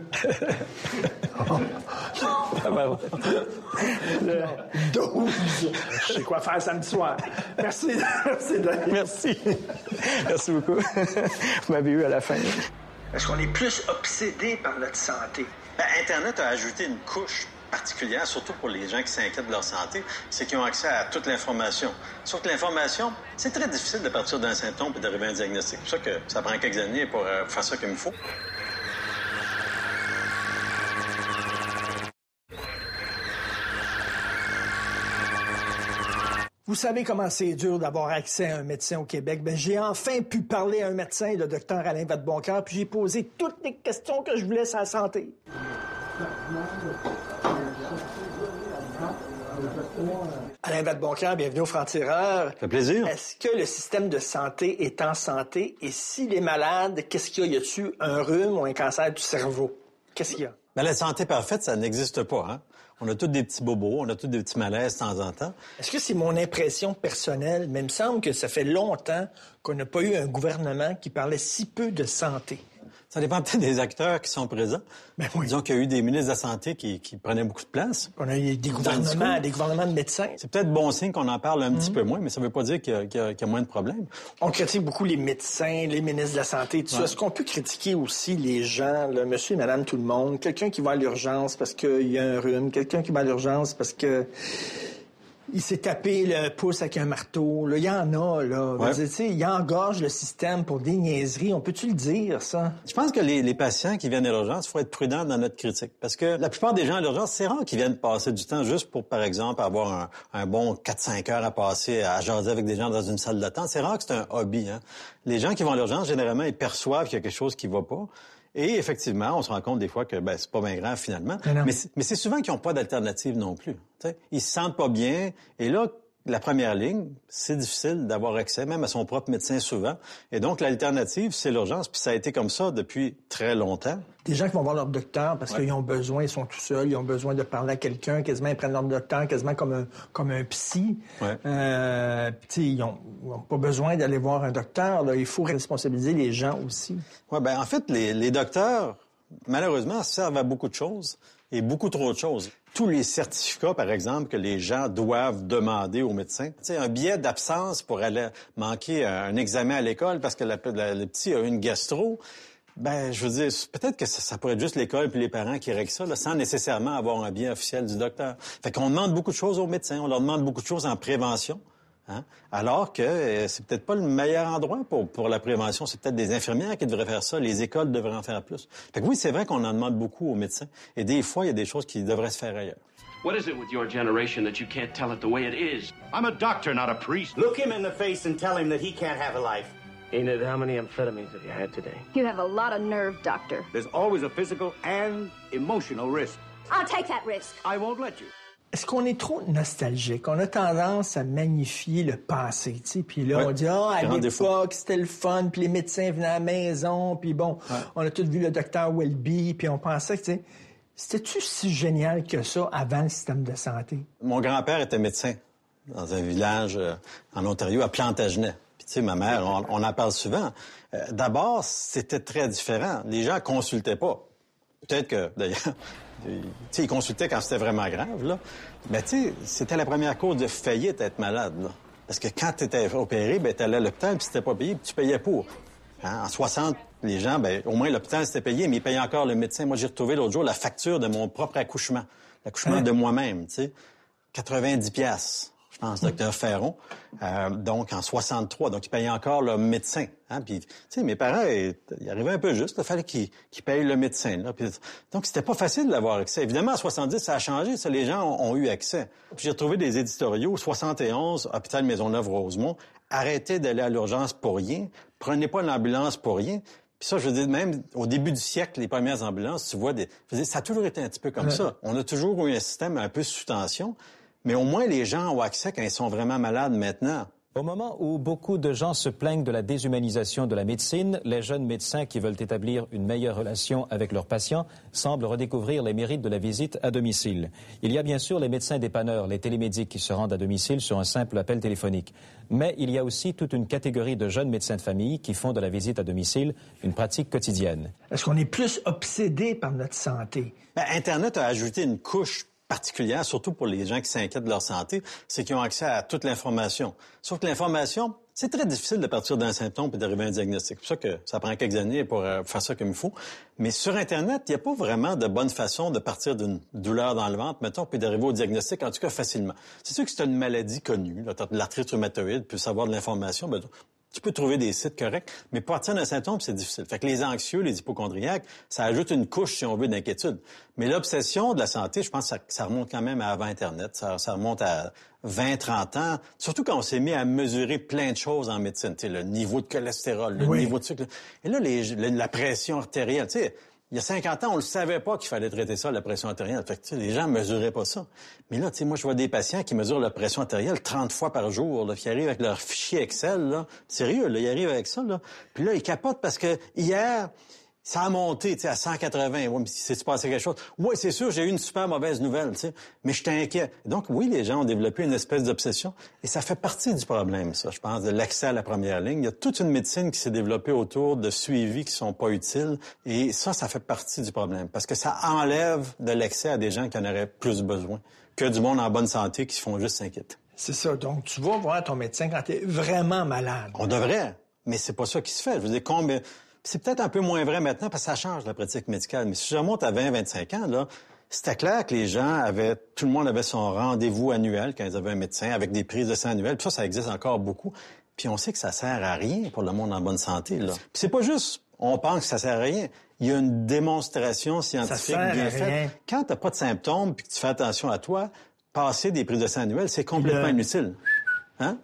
Le (laughs) 12. Je sais quoi faire samedi soir. Merci. (laughs) Merci. Merci. Merci beaucoup. Vous m'avez eu à la fin. Est-ce qu'on est plus obsédé par notre santé? Ben, Internet a ajouté une couche particulière, surtout pour les gens qui s'inquiètent de leur santé, c'est qu'ils ont accès à toute l'information. Sauf que l'information, c'est très difficile de partir d'un symptôme et d'arriver à un diagnostic. C'est pour ça que ça prend quelques années pour euh, faire ça comme il faut. Vous savez comment c'est dur d'avoir accès à un médecin au Québec. Ben, j'ai enfin pu parler à un médecin, le docteur Alain Vadeboncoeur, puis j'ai posé toutes les questions que je voulais sur la santé. Alain Vadeboncoeur, bienvenue au Franc-Tireur. Ça fait plaisir. Est-ce que le système de santé est en santé? Et s'il est malade, qu'est-ce qu'il y a? Y a-tu un rhume ou un cancer du cerveau? Qu'est-ce qu'il y a? Mais la santé parfaite, ça n'existe pas. Hein? On a tous des petits bobos, on a tous des petits malaises de temps en temps. Est-ce que c'est mon impression personnelle? Mais il me semble que ça fait longtemps qu'on n'a pas eu un gouvernement qui parlait si peu de santé. Ça dépend peut-être des acteurs qui sont présents. Ben oui. Disons qu'il y a eu des ministres de la Santé qui, qui prenaient beaucoup de place. On a eu des gouvernements, des gouvernements de médecins. C'est peut-être bon signe qu'on en parle un petit peu moins, mais ça ne veut pas dire qu'il y, a- y y moins de problèmes. On critique beaucoup les médecins, les ministres de la Santé, tout ça. Ouais. Est-ce qu'on peut critiquer aussi les gens, là, monsieur et madame tout le monde, quelqu'un qui va à l'urgence parce qu'il y a un rhume, quelqu'un qui va à l'urgence parce que il s'est tapé le pouce avec un marteau. Là, il y en a, là. Ouais. Dire, tu sais, il engorge le système pour des niaiseries. On peut-tu le dire, ça? Je pense que les, les patients qui viennent à l'urgence, il faut être prudent dans notre critique. Parce que la plupart des gens à l'urgence, c'est rare qu'ils viennent passer du temps juste pour, par exemple, avoir un, un bon 4-5 heures à passer à jaser avec des gens dans une salle d'attente. C'est rare que c'est un hobby. Hein? Les gens qui vont à l'urgence, généralement, ils perçoivent qu'il y a quelque chose qui va pas. Et effectivement, on se rend compte des fois que ben, c'est pas bien grave finalement. Mais c'est- souvent qu'ils n'ont pas d'alternative non plus. tu sais. Ils se sentent pas bien. Et là, la première ligne, c'est difficile d'avoir accès même à son propre médecin souvent. Et donc, l'alternative, c'est l'urgence. Puis ça a été comme ça depuis très longtemps. Des gens qui vont voir leur docteur parce Ouais. qu'ils ont besoin, ils sont tout seuls, ils ont besoin de parler à quelqu'un, quasiment ils prennent leur docteur quasiment comme un, comme un psy. Ouais. Euh, puis, ils n'ont pas besoin d'aller voir un docteur. là. Il faut responsabiliser les gens aussi. Ouais, ben en fait, les, les docteurs, malheureusement, servent à beaucoup de choses et beaucoup trop de choses. Tous les certificats, par exemple, que les gens doivent demander au médecin. Tu un billet d'absence pour aller manquer un examen à l'école parce que la- la- le petit a une gastro. Ben, je veux dire, peut-être que ça, pourrait être juste l'école puis les parents qui règlent ça, sans nécessairement avoir un billet officiel du docteur. Fait qu'on demande beaucoup de choses aux médecins, on leur demande beaucoup de choses en prévention. Hein? Alors que euh, c'est peut-être pas le meilleur endroit pour, pour la prévention. C'est peut-être des infirmières qui devraient faire ça. Les écoles devraient en faire plus. Fait que oui, c'est vrai qu'on en demande beaucoup aux médecins. Et des fois, il y a des choses qui devraient se faire ailleurs. What is it with your generation that you can't tell it the way it is? I'm a doctor, not a priest. Look him in the face and tell him that he can't have a life. Enid, how many amphetamines have you had today? You have a lot of nerve, Doctor. There's always a physical and emotional risk. I'll take that risk. I won't let you. Est-ce qu'on est trop nostalgique? On a tendance à magnifier le passé, tu sais. Puis là, Ouais. on dit, ah, à Grand défaut. l'époque, c'était le fun, puis les médecins venaient à la maison, puis bon, on a tous vu le docteur Welby, puis on pensait que, tu sais, c'était-tu si génial que ça avant le système de santé? Mon grand-père était médecin dans un village euh, en Ontario, à Plantagenet. Puis tu sais, ma mère, on, on en parle souvent. Euh, D'abord, c'était très différent. Les gens consultaient pas. Peut-être que, d'ailleurs, tu sais, ils consultaient quand c'était vraiment grave, là. Mais tu sais, c'était la première cause de faillite, être malade, là. Parce que quand tu étais opéré, ben, tu allais à l'hôpital, puis c'était pas payé, puis tu payais pour. Hein, En 60, les gens, ben, au moins l'hôpital, c'était payé, mais ils payaient encore le médecin. Moi, j'ai retrouvé l'autre jour la facture de mon propre accouchement. L'accouchement Hein? de moi-même, tu sais. 90 pièces, pense, docteur Ferron. Euh, donc, en 63. Donc, ils payaient encore le médecin. Hein? Puis, tu sais, mes parents, ils, ils arrivaient un peu juste. Il fallait qu'ils payent le médecin. Là. Puis, donc, c'était pas facile d'avoir accès. Évidemment, en 70, ça a changé. Ça, les gens ont, ont eu accès. Puis, j'ai retrouvé des éditoriaux. 71, hôpital Maisonneuve-Rosemont. Arrêtez d'aller à l'urgence pour rien. Prenez pas l'ambulance pour rien. Puis ça, je veux dire, même au début du siècle, les premières ambulances, tu vois, des... ça a toujours été un petit peu comme Ouais. ça. On a toujours eu un système un peu sous tension, mais au moins les gens ont accès quand ils sont vraiment malades maintenant. Au moment où beaucoup de gens se plaignent de la déshumanisation de la médecine, les jeunes médecins qui veulent établir une meilleure relation avec leurs patients semblent redécouvrir les mérites de la visite à domicile. Il y a bien sûr les médecins dépanneurs, les télémédics qui se rendent à domicile sur un simple appel téléphonique. Mais il y a aussi toute une catégorie de jeunes médecins de famille qui font de la visite à domicile une pratique quotidienne. Est-ce qu'on est plus obsédé par notre santé? Ben, Internet a ajouté une couche particulière, surtout pour les gens qui s'inquiètent de leur santé, c'est qu'ils ont accès à toute l'information. Sauf que l'information, c'est très difficile de partir d'un symptôme et d'arriver à un diagnostic. C'est pour ça que ça prend quelques années pour euh, faire ça comme il faut. Mais sur Internet, il n'y a pas vraiment de bonne façon de partir d'une douleur dans le ventre, mettons, puis d'arriver au diagnostic, en tout cas facilement. C'est sûr que c'est une maladie connue, l'arthrite rhumatoïde, puis savoir de l'information, ben, tu peux trouver des sites corrects, mais partir d'un symptôme, c'est difficile. Fait que les anxieux, les hypochondriaques, ça ajoute une couche, si on veut, d'inquiétude. Mais l'obsession de la santé, je pense que ça, ça remonte quand même à avant Internet. Ça, ça remonte à 20, 30 ans. Surtout quand on s'est mis à mesurer plein de choses en médecine. Tu sais, le niveau de cholestérol, le Oui. niveau de sucre. Et là, les, la pression artérielle. Tu sais, il y a 50 ans, on ne savait pas qu'il fallait traiter ça, la pression artérielle. Fait que, les gens ne mesuraient pas ça. Mais là, moi, je vois des patients qui mesurent leur pression artérielle 30 fois par jour, là, qui arrivent avec leur fichier Excel, là. Sérieux, là, ils arrivent avec ça, là. Puis là, ils capotent parce que hier, Ça a monté, tu sais, à 180. Ouais, mais c'est passé quelque chose? Oui, c'est sûr, j'ai eu une super mauvaise nouvelle, tu sais, mais j'étais inquiet. Donc, oui, les gens ont développé une espèce d'obsession, et ça fait partie du problème, ça, je pense, de l'accès à la première ligne. Il y a toute une médecine qui s'est développée autour de suivis qui sont pas utiles, et ça, ça fait partie du problème, parce que ça enlève de l'accès à des gens qui en auraient plus besoin que du monde en bonne santé qui se font juste s'inquiéter. C'est ça. Donc, tu vas voir ton médecin quand tu es vraiment malade. On devrait, mais c'est pas ça qui se fait. Je veux dire, combien... C'est peut-être un peu moins vrai maintenant parce que ça change la pratique médicale. Mais si je remonte à 20-25 ans, là, c'était clair que les gens avaient, tout le monde avait son rendez-vous annuel quand ils avaient un médecin avec des prises de sang annuelles. Puis ça, ça existe encore beaucoup. Puis on sait que ça sert à rien pour le monde en bonne santé. Là. Puis c'est pas juste, on pense que ça sert à rien. Il y a une démonstration scientifique bien faite. Quand t'as pas de symptômes puis que tu fais attention à toi, passer des prises de sang annuelles, c'est complètement inutile. Hein?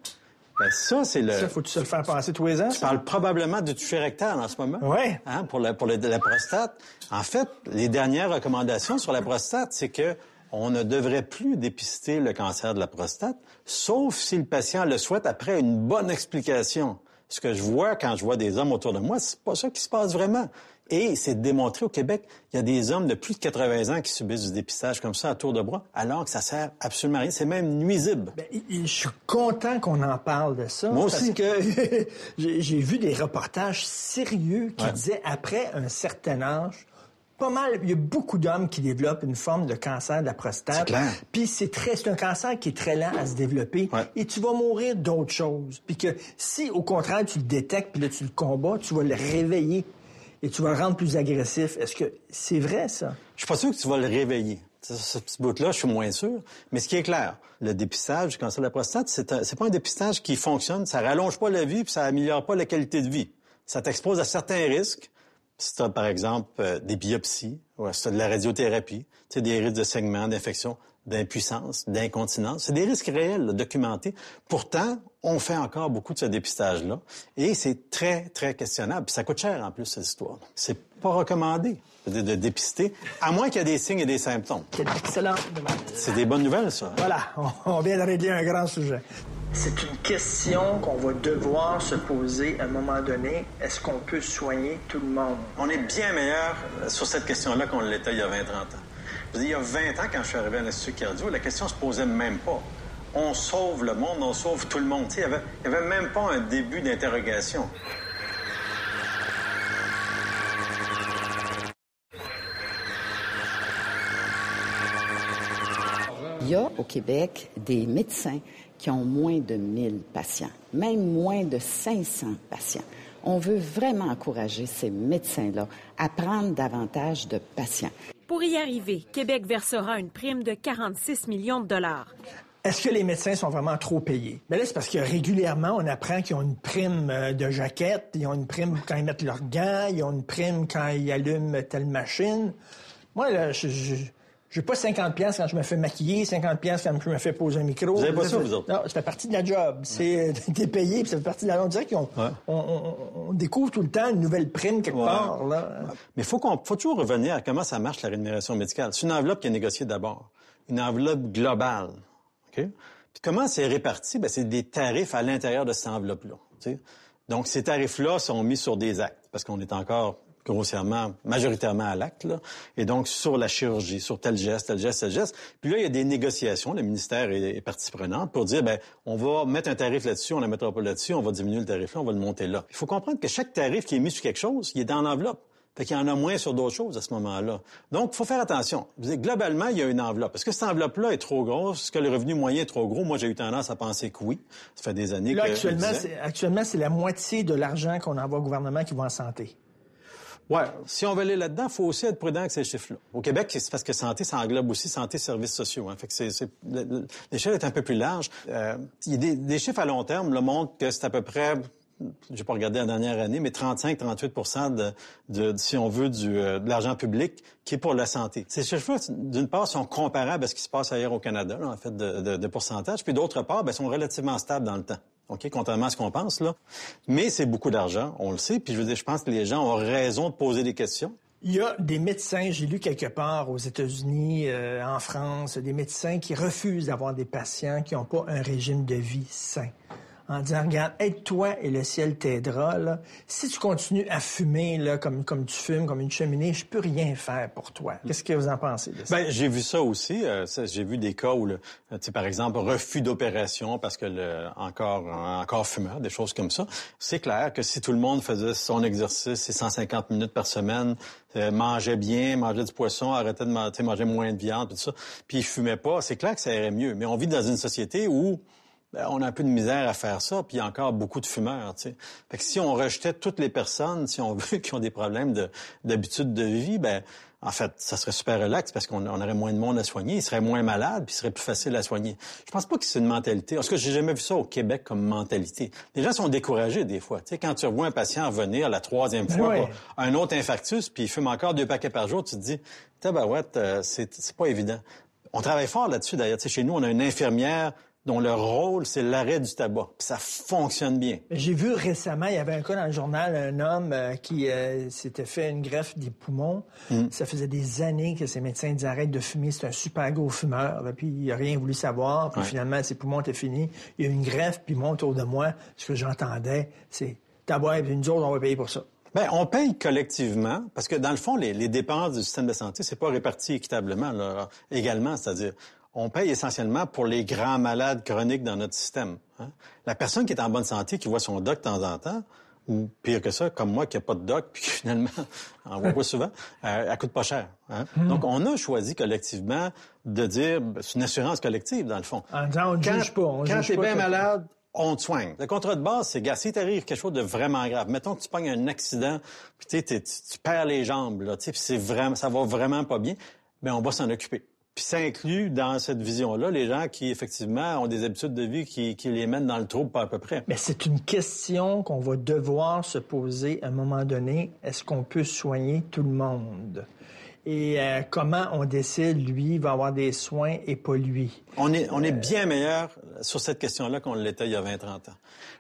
Ben, ça, c'est le. Ça, faut-tu se le faire passer tous les ans? Tu parles probablement du toucher rectal en ce moment. Oui. Hein, pour la, pour la prostate. En fait, les dernières recommandations sur la prostate, c'est que on ne devrait plus dépister le cancer de la prostate, sauf si le patient le souhaite après une bonne explication. Ce que je vois quand je vois des hommes autour de moi, c'est pas ça qui se passe vraiment. Et c'est démontré au Québec, il y a des hommes de plus de 80 ans qui subissent du dépistage comme ça à tour de bras, alors que ça sert absolument à rien. C'est même nuisible. Ben, je suis content qu'on en parle de ça. Moi aussi. Parce que (laughs) j'ai vu des reportages sérieux qui Ouais. disaient après un certain âge, pas mal, il y a beaucoup d'hommes qui développent une forme de cancer de la prostate. Puis c'est très, c'est un cancer qui est très lent à se développer. Et tu vas mourir d'autres choses. Puis que si, au contraire, tu le détectes, puis là, tu le combats, tu vas le réveiller et tu vas le rendre plus agressif. Est-ce que c'est vrai, ça? Je suis pas sûr que tu vas le réveiller. Ce, petit bout-là, je suis moins sûr. Mais ce qui est clair, le dépistage du cancer de la prostate, c'est un- pas un dépistage qui fonctionne. Ça rallonge pas la vie puis ça améliore pas la qualité de vie. Ça t'expose à certains risques. Si tu as, par exemple, euh, des biopsies, ou si tu as de la radiothérapie, tu des risques de saignement, d'infection, d'impuissance, d'incontinence. C'est des risques réels, documentés. Pourtant, on fait encore beaucoup de ce dépistage-là. Et c'est très, très questionnable. Puis ça coûte cher, en plus, cette histoire. C'est pas recommandé de, de dépister, à moins qu'il y ait des signes et des symptômes. C'est excellent. C'est des bonnes nouvelles, ça. Voilà, on, vient de régler un grand sujet. C'est une question qu'on va devoir se poser à un moment donné. Est-ce qu'on peut soigner tout le monde? On est bien meilleur sur cette question-là qu'on l'était il y a 20-30 ans. Il y a 20 ans, quand je suis arrivé à l'Institut cardio, la question se posait même pas. On sauve le monde, on sauve tout le monde. Il n'y avait même pas un début d'interrogation. Il y a au Québec des médecins qui ont moins de 1000 patients, même moins de 500 patients. On veut vraiment encourager ces médecins-là à prendre davantage de patients. Pour y arriver, Québec versera une prime de 46 millions de dollars. Est-ce que les médecins sont vraiment trop payés? Ben là, c'est parce que régulièrement, on apprend qu'ils ont une prime euh, de jaquette, ils ont une prime quand ils mettent leurs gants, ils ont une prime quand ils allument telle machine. Moi, là, je... je j'ai pas 50 pièces quand je me fais maquiller, 50 pièces quand je me fais poser un micro. Vous avez pas ça, c'est- vous autres? Non, ça fait partie de la job. C'est (laughs) t'es payé, puis ça fait partie de la. On dirait qu'on Ouais. on, on- on découvre tout le temps une nouvelle prime quelque Ouais. part. Là. Mais faut qu'on, faut toujours revenir à comment ça marche la rémunération médicale. C'est une enveloppe qui est négociée d'abord, une enveloppe globale. OK? Puis comment c'est réparti? Ben c'est des tarifs à l'intérieur de cette enveloppe-là. Donc ces tarifs-là sont mis sur des actes parce qu'on est encore grossièrement, majoritairement à l'acte, là. Et donc, sur la chirurgie, sur tel geste, tel geste, tel geste. Puis là, il y a des négociations. Le ministère est, est partie prenante pour dire, ben, on va mettre un tarif là-dessus, on ne le mettra pas là-dessus, on va diminuer le tarif là, on va le monter là. Il faut comprendre que chaque tarif qui est mis sur quelque chose, il est dans l'enveloppe. Fait qu'il y en a moins sur d'autres choses à ce moment-là. Donc, il faut faire attention. Globalement, il y a une enveloppe. Est-ce que cette enveloppe-là est trop grosse? Est-ce que le revenu moyen est trop gros? Moi, j'ai eu tendance à penser que oui. Ça fait des années Là, que c'est, actuellement, c'est la moitié de l'argent qu'on envoie au gouvernement qui va en santé. Ouais, si on veut aller là-dedans, faut aussi être prudent avec ces chiffres-là. Au Québec, c'est parce que santé, ça englobe aussi santé, services sociaux. Hein. Fait que l'échelle est un peu plus large. Euh, des, des chiffres à long terme le montrent que c'est à peu près, j'ai pas regardé la dernière année, mais 35-38 de, de, si on veut, du, euh, de l'argent public qui est pour la santé. Ces chiffres-là, d'une part, sont comparables à ce qui se passe ailleurs au Canada, là, en fait, de, de, pourcentage, puis d'autre part, ben, sont relativement stables dans le temps. OK, contrairement à ce qu'on pense, là. Mais c'est beaucoup d'argent, on le sait, puis je veux dire, je pense que les gens ont raison de poser des questions. Il y a des médecins, j'ai lu quelque part aux États-Unis, euh, en France, des médecins qui refusent d'avoir des patients qui n'ont pas un régime de vie sain. En disant, regarde, aide-toi et le ciel t'aidera. Là. Si tu continues à fumer là, comme, comme tu fumes, comme une cheminée, je peux rien faire pour toi. Qu'est-ce que vous en pensez de ça? Ben, j'ai vu ça aussi. Euh, j'ai vu des cas où, le, par exemple, refus d'opération parce que le, encore, encore fumeur, des choses comme ça. C'est clair que si tout le monde faisait son exercice, ses 150 minutes par semaine, euh, mangeait bien, mangeait du poisson, arrêtait de manger, moins de viande, tout ça, puis il fumait pas, c'est clair que ça irait mieux. Mais on vit dans une société où on a un peu de misère à faire ça, puis il y a encore beaucoup de fumeurs. Fait que si on rejetait toutes les personnes, si on (laughs) veut, qui ont des problèmes d'habitude de, vie, ben en fait, ça serait super relax parce qu'on aurait moins de monde à soigner, ils seraient moins malades, puis ce serait plus facile à soigner. Je pense pas que c'est une mentalité. Parce que j'ai jamais vu ça au Québec comme mentalité. Les gens sont découragés des fois. Quand tu vois un patient venir la troisième fois pour un autre infarctus, puis il fume encore deux paquets par jour, tu te dis, tabarouette, euh, c'est pas évident. On travaille fort là-dessus d'ailleurs. Chez nous, on a une infirmière dont le rôle, c'est l'arrêt du tabac. Puis ça fonctionne bien. J'ai vu récemment, il y avait un cas dans le journal, un homme euh, qui euh, s'était fait une greffe des poumons. Hmm. Ça faisait des années que ses médecins disaient arrête de fumer, c'est un super gros fumeur. puis il n'a rien voulu savoir. Puis finalement, ses poumons étaient finis. Il y a eu une greffe, puis moi, autour de moi, ce que j'entendais, c'est tabac, puis nous autres, on va payer pour ça. Bien, on paye collectivement parce que dans le fond, les, les dépenses du système de santé, c'est pas réparti équitablement là, également, c'est-à-dire on paye essentiellement pour les grands malades chroniques dans notre système. Hein. La personne qui est en bonne santé, qui voit son doc de temps en temps, ou pire que ça, comme moi qui n'a pas de doc, (laughs) puis finalement, on voit pas souvent, euh, elle coûte pas cher. Hein. Hmm. Donc, on a choisi collectivement de dire, ben, c'est une assurance collective, dans le fond. En disant, on ne juge pas. On quand tu es bien malade, on te soigne. Le contrat de base, c'est, gars, si t'arrive quelque chose de vraiment grave, mettons que tu pognes un accident, puis tu, tu perds les jambes, là, puis c'est vraiment, ça va vraiment pas bien, ben on va s'en occuper. Puis ça inclut dans cette vision-là les gens qui, effectivement, ont des habitudes de vie qui, les mènent dans le trouble pas à peu près. Mais c'est une question qu'on va devoir se poser à un moment donné. Est-ce qu'on peut soigner tout le monde? Et euh, comment on décide, lui, va avoir des soins et pas lui? On est, on est bien meilleur sur cette question-là qu'on l'était il y a 20-30 ans.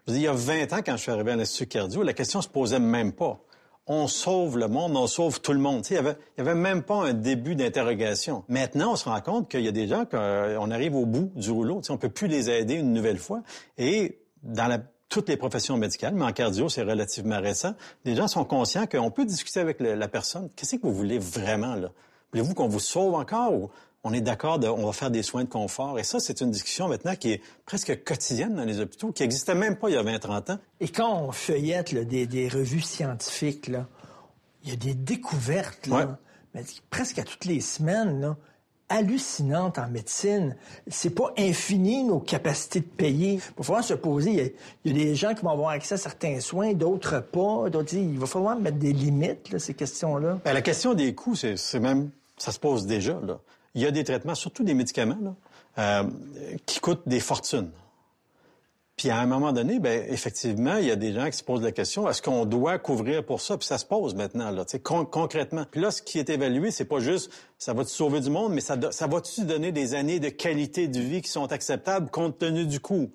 Je veux dire, il y a 20 ans, quand je suis arrivé à l'Institut cardio, la question se posait même pas on sauve le monde, on sauve tout le monde. Il n'y avait, y avait même pas un début d'interrogation. Maintenant, on se rend compte qu'il y a des gens qu'on arrive au bout du rouleau. On peut plus les aider une nouvelle fois. Et dans la, toutes les professions médicales, mais en cardio, c'est relativement récent, les gens sont conscients qu'on peut discuter avec la personne. Qu'est-ce que vous voulez vraiment, là? Voulez-vous qu'on vous sauve encore ou on est d'accord, on va faire des soins de confort. Et ça, c'est une discussion maintenant qui est presque quotidienne dans les hôpitaux, qui n'existait même pas il y a 20-30 ans. Et quand on feuillette des, revues scientifiques, là, il y a des découvertes, là, presque à toutes les semaines, hallucinantes en médecine. C'est pas infini nos capacités de payer. Il va falloir se poser. Il y, a, des gens qui vont avoir accès à certains soins, d'autres pas. D'autres, il va falloir mettre des limites, là, ces questions-là. Ben, la question des coûts, c'est même, ça se pose déjà. Là il y a des traitements, surtout des médicaments, euh, qui coûtent des fortunes. Puis à un moment donné, ben effectivement, il y a des gens qui se posent la question est-ce qu'on doit couvrir pour ça? Puis ça se pose maintenant là, concrètement. Puis là, ce qui est évalué, c'est pas juste ça va te sauver du monde, mais ça, ça va-tu donner des années de qualité de vie qui sont acceptables compte tenu du coût?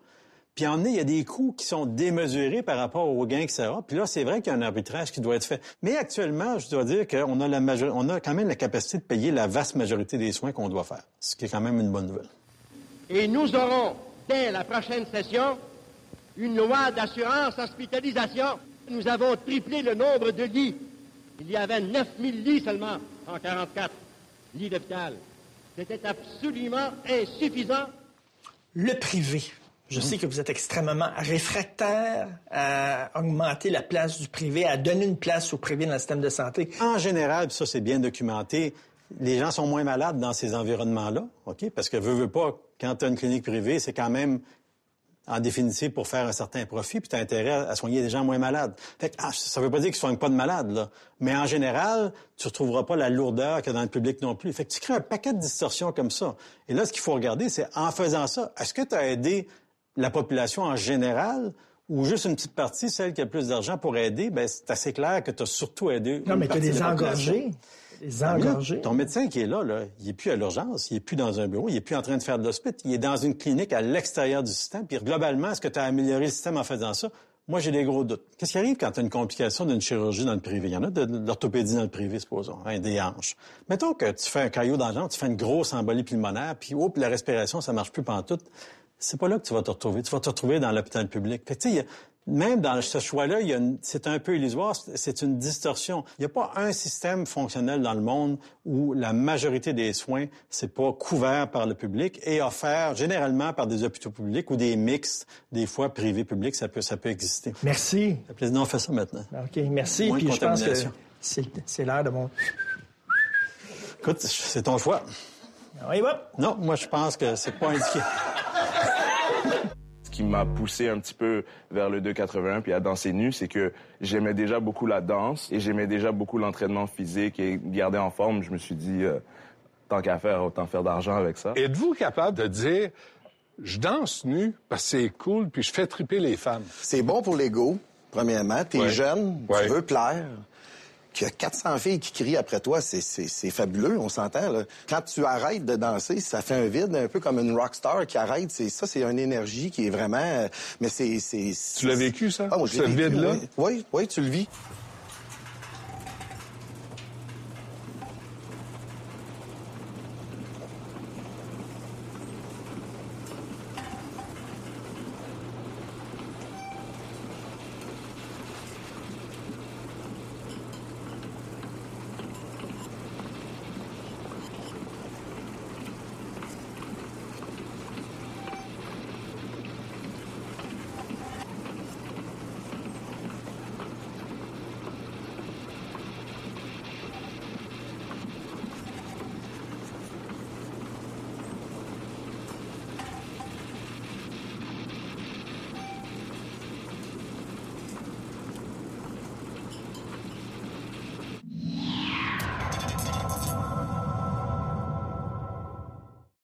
Puis en il y a des coûts qui sont démesurés par rapport aux gains que ça a. Puis là, c'est vrai qu'il y a un arbitrage qui doit être fait. Mais actuellement, je dois dire qu'on a la on a quand même la capacité de payer la vaste majorité des soins qu'on doit faire, ce qui est quand même une bonne nouvelle. Et nous aurons, dès la prochaine session, une loi d'assurance hospitalisation. Nous avons triplé le nombre de lits. Il y avait 9000 lits seulement en 44 lits d'hôpital. C'était absolument insuffisant. Le privé je sais que vous êtes extrêmement réfractaire à augmenter la place du privé, à donner une place au privé dans le système de santé. En général, ça c'est bien documenté, les gens sont moins malades dans ces environnements-là, OK? Parce que veux, veux pas, quand tu as une clinique privée, c'est quand même en définitive pour faire un certain profit, puis tu as intérêt à soigner des gens moins malades. Fait ah, ça veut pas dire qu'ils ne soignent pas de malades, là. Mais en général, tu retrouveras pas la lourdeur que dans le public non plus. Fait que tu crées un paquet de distorsions comme ça. Et là, ce qu'il faut regarder, c'est en faisant ça, est-ce que tu as aidé la population en général ou juste une petite partie, celle qui a plus d'argent pour aider, ben c'est assez clair que tu as surtout aidé. Non, mais tu as des engorgés. Des engorgés. ton médecin qui est là, là, il est plus à l'urgence, il est plus dans un bureau, il est plus en train de faire de l'hospice, il est dans une clinique à l'extérieur du système. Puis globalement, est-ce que tu as amélioré le système en faisant ça? Moi, j'ai des gros doutes. Qu'est-ce qui arrive quand tu as une complication d'une chirurgie dans le privé? Il y en a de, l'orthopédie dans le privé, supposons, hein, des hanches. Mettons que tu fais un caillot dans le tu fais une grosse embolie pulmonaire, puis oh, la respiration, ça marche plus tout c'est pas là que tu vas te retrouver. Tu vas te retrouver dans l'hôpital public. Fait que, tu sais, même dans ce choix-là, c'est un peu illusoire, c'est une distorsion. Il n'y a pas un système fonctionnel dans le monde où la majorité des soins, c'est pas couvert par le public et offert généralement par des hôpitaux publics ou des mixtes, des fois privés publics, ça peut, ça peut exister. Merci. Plaisir. on fait ça maintenant. OK, merci. Puis je pense que c'est l'heure de mon... Écoute, c'est ton choix. Oui, va. Non, moi je pense que c'est pas indiqué qui m'a poussé un petit peu vers le 2,81 puis à danser nu, c'est que j'aimais déjà beaucoup la danse et j'aimais déjà beaucoup l'entraînement physique et garder en forme. Je me suis dit, euh, tant qu'à faire, autant faire d'argent avec ça. Êtes-vous capable de dire, je danse nu parce que c'est cool puis je fais triper les femmes? C'est bon pour l'ego, premièrement. T'es es jeune, tu veux plaire qu'il y a 400 filles qui crient après toi, c'est fabuleux, on s'entend. Quand tu arrêtes de danser, ça fait un vide, un peu comme une rockstar qui arrête. C'est ça, c'est une énergie qui est vraiment. Euh, mais c'est. Tu l'as vécu ça? Ah, Ce vide-là? Oui. oui, oui, tu le vis.